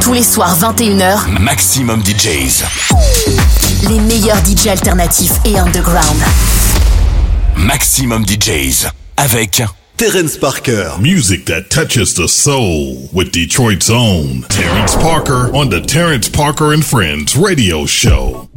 Tous les soirs 21h, Maximum DJs. Les meilleurs DJs alternatifs et underground. Maximum DJs. Avec Terence Parker. Music that touches the soul with Detroit's own Terence Parker on the Terence Parker and Friends radio show.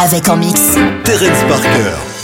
Avec en mix. Terence Parker.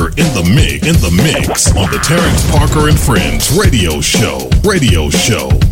Parker in the mix, in the mix on the Terrence Parker and Friends radio show, radio show.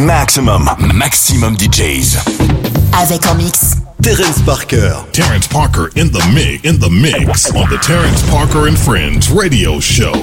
MAXXIMUM, MAXXIMUM DJs. Avec en mix. Terrence Parker. Terrence Parker in the mix, in the mix on the Terrence Parker and Friends radio show.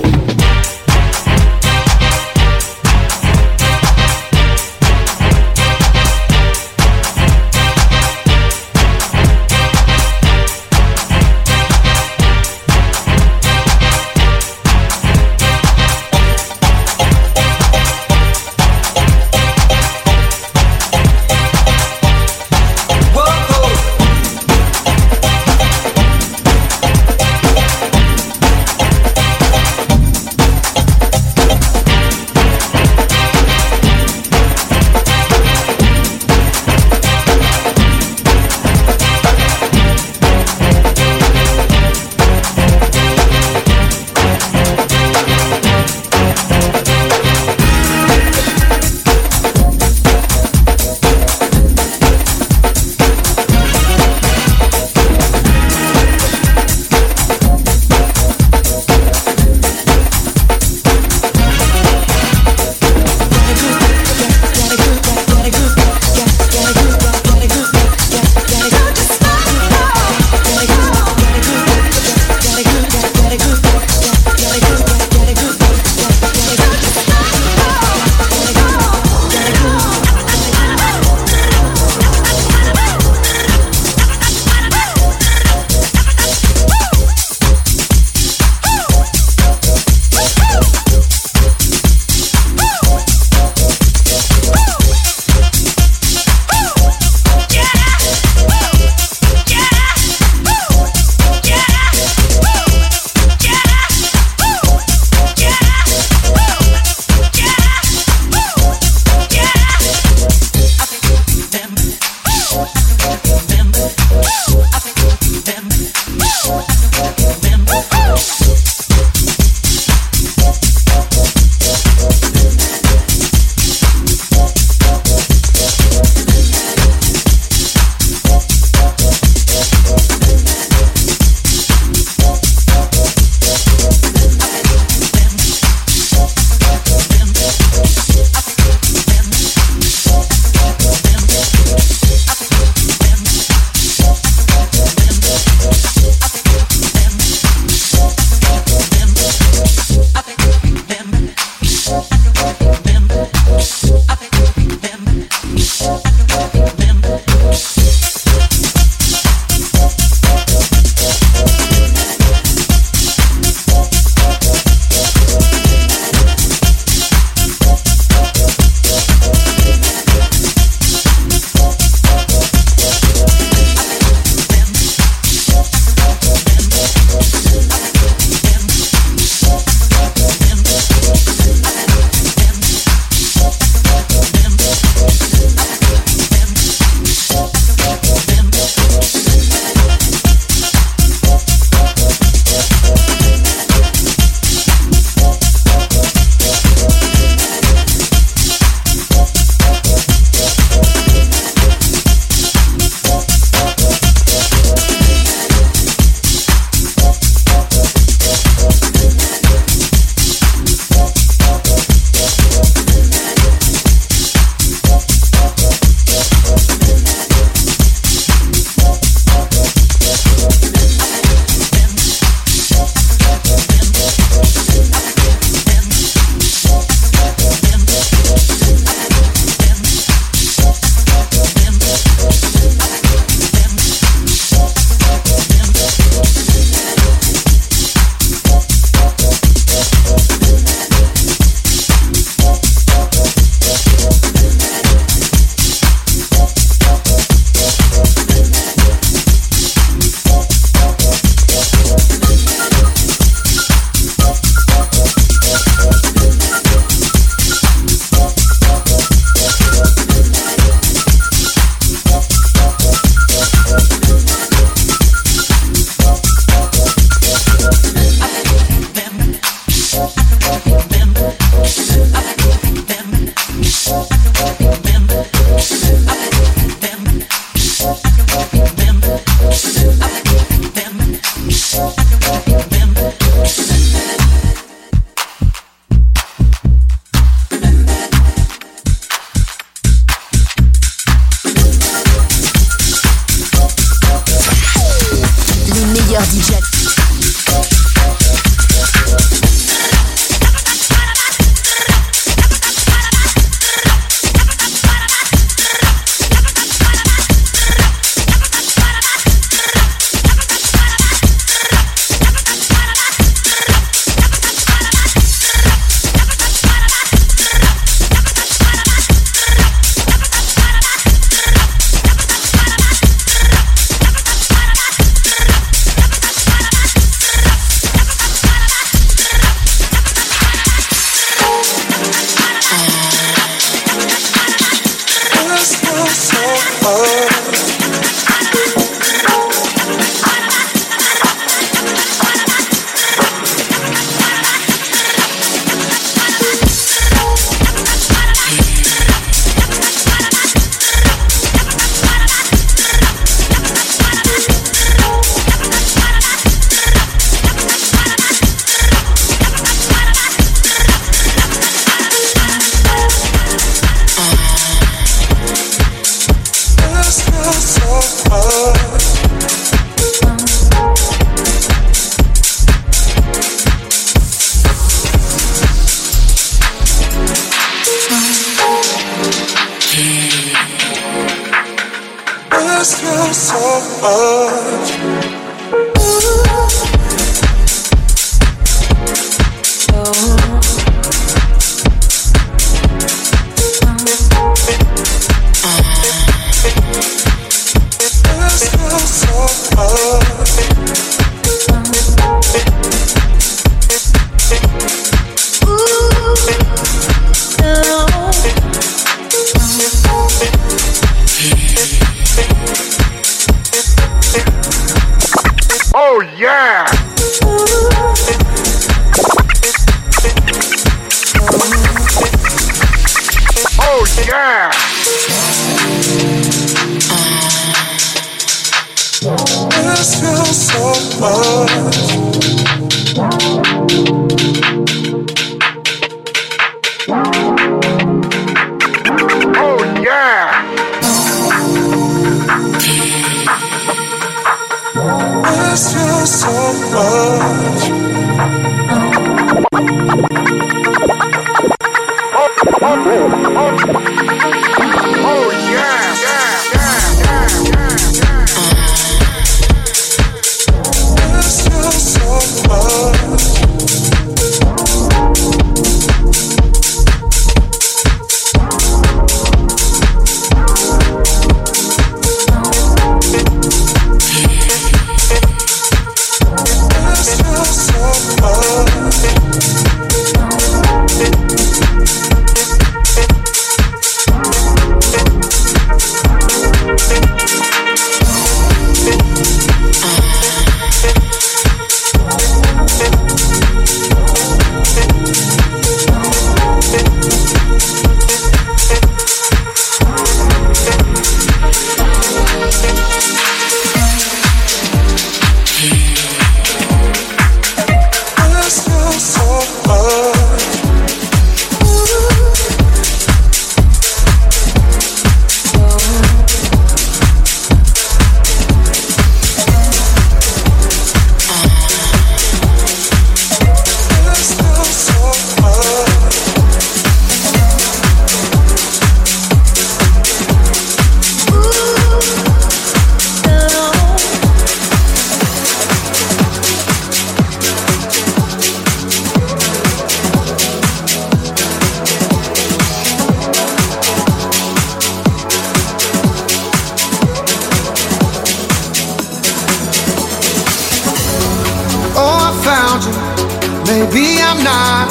Maybe I'm not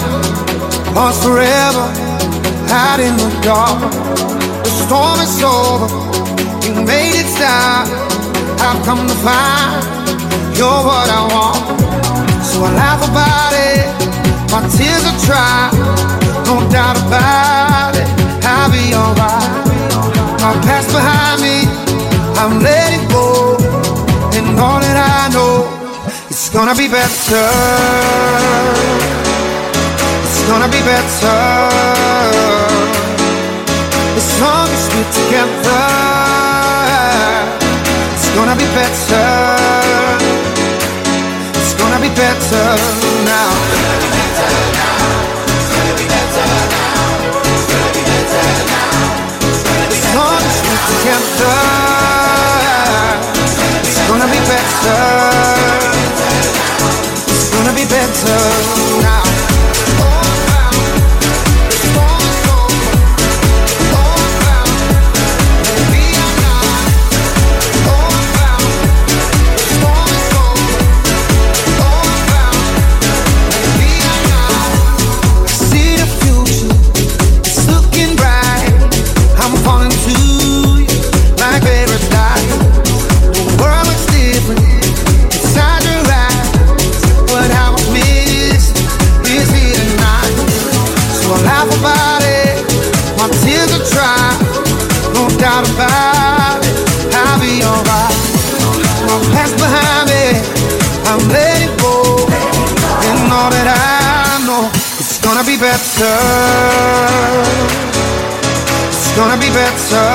lost forever out in the dark. The storm is over. You made it stop. I've come to find you're what I want. So I laugh about it. My tears are dry. No doubt about it. I'll be alright. My past behind me. I'm letting go. Gonna be better. It's gonna be better. As long as we're together, it's gonna be better. It's gonna be better now. As long as we're together, it's gonna be better. Gonna gonna be better. It's gonna be better.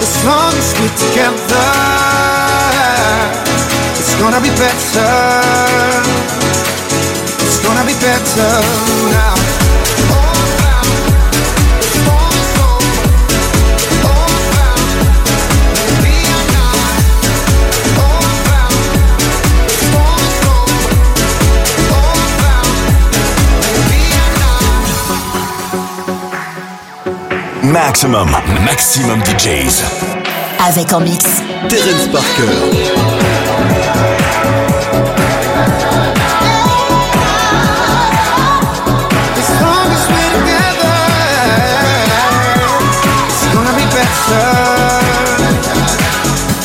As long as we're together, it's gonna be better. It's gonna be better now. Maximum, maximum DJs. Avec en mix, Terence Parker.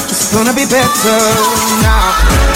It's gonna be better now.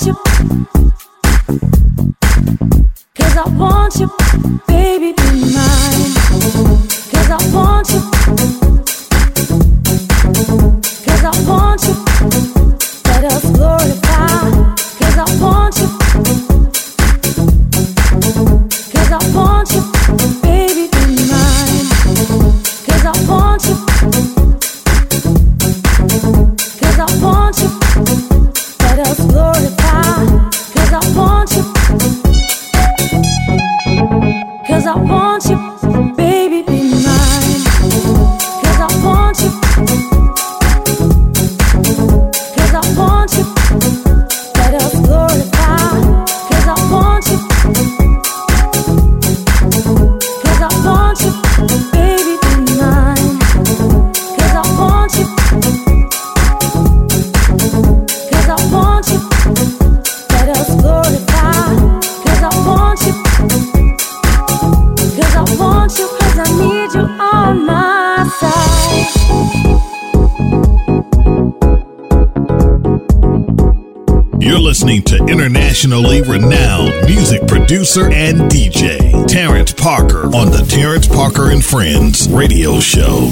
Cause I want you, baby, be mine. Cause I want you. internationally renowned music producer and DJ, Terrence Parker, on the Terrence Parker and Friends radio show.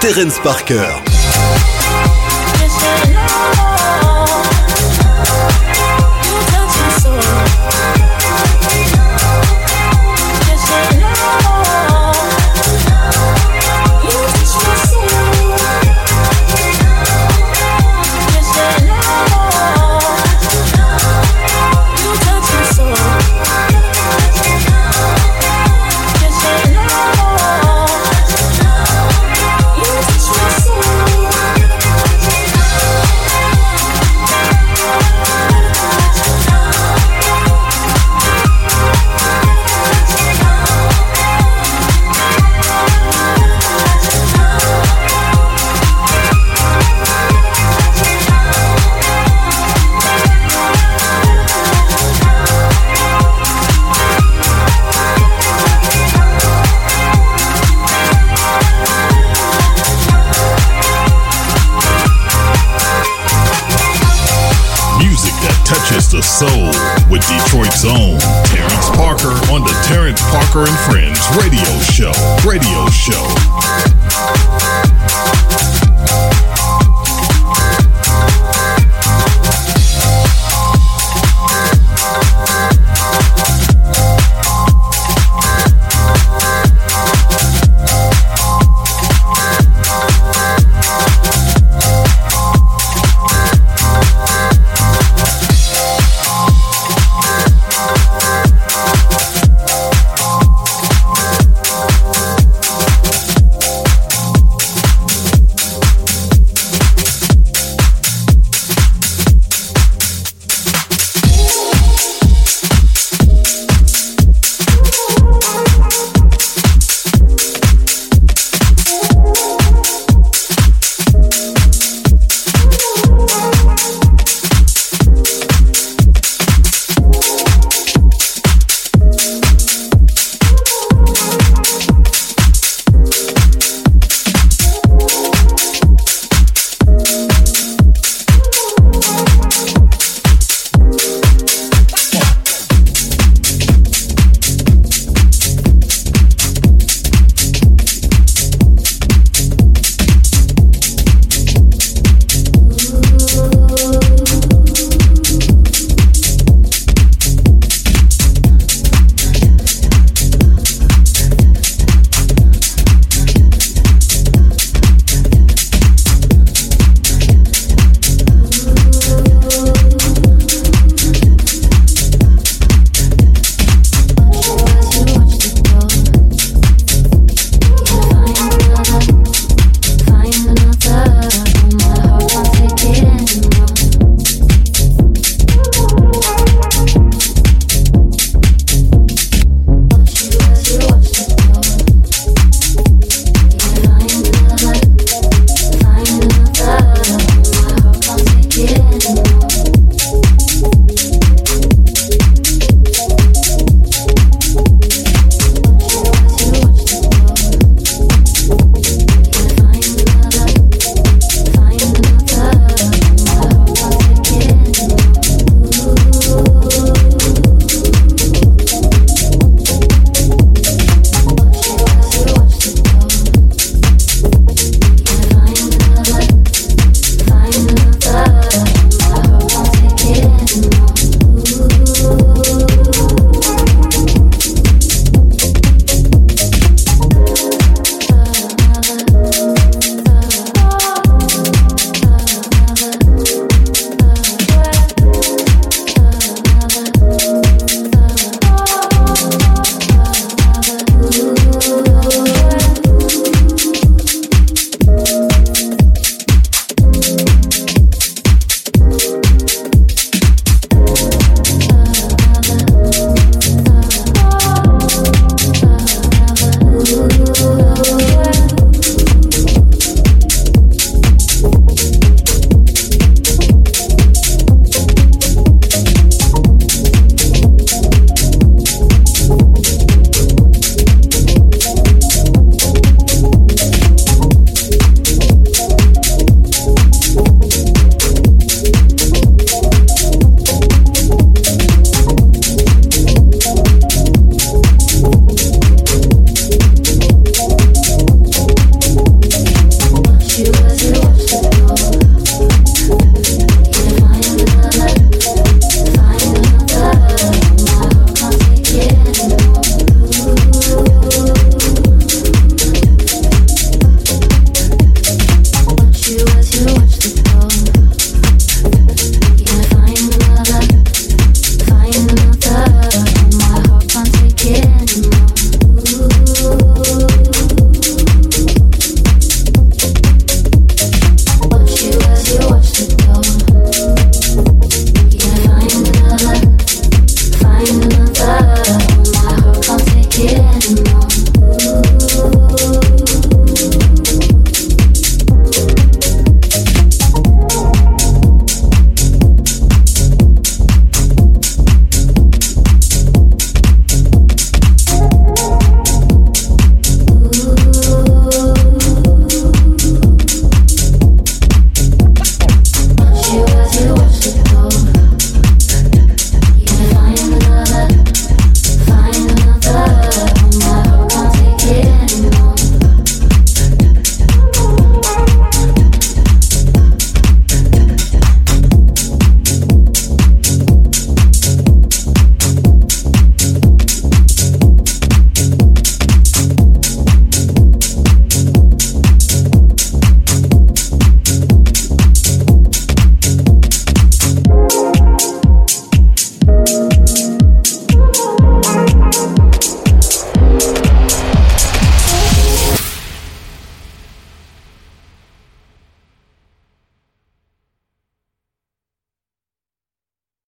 Terence Parker. Show.